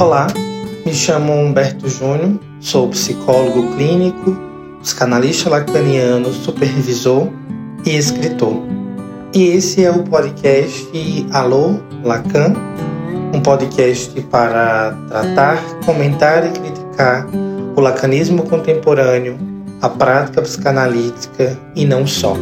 Olá, me chamo Humberto Júnior, sou psicólogo clínico, psicanalista lacaniano, supervisor e escritor. E esse é o podcast Alô Lacan, um podcast para tratar, comentar e criticar o lacanismo contemporâneo, a prática psicanalítica e não só.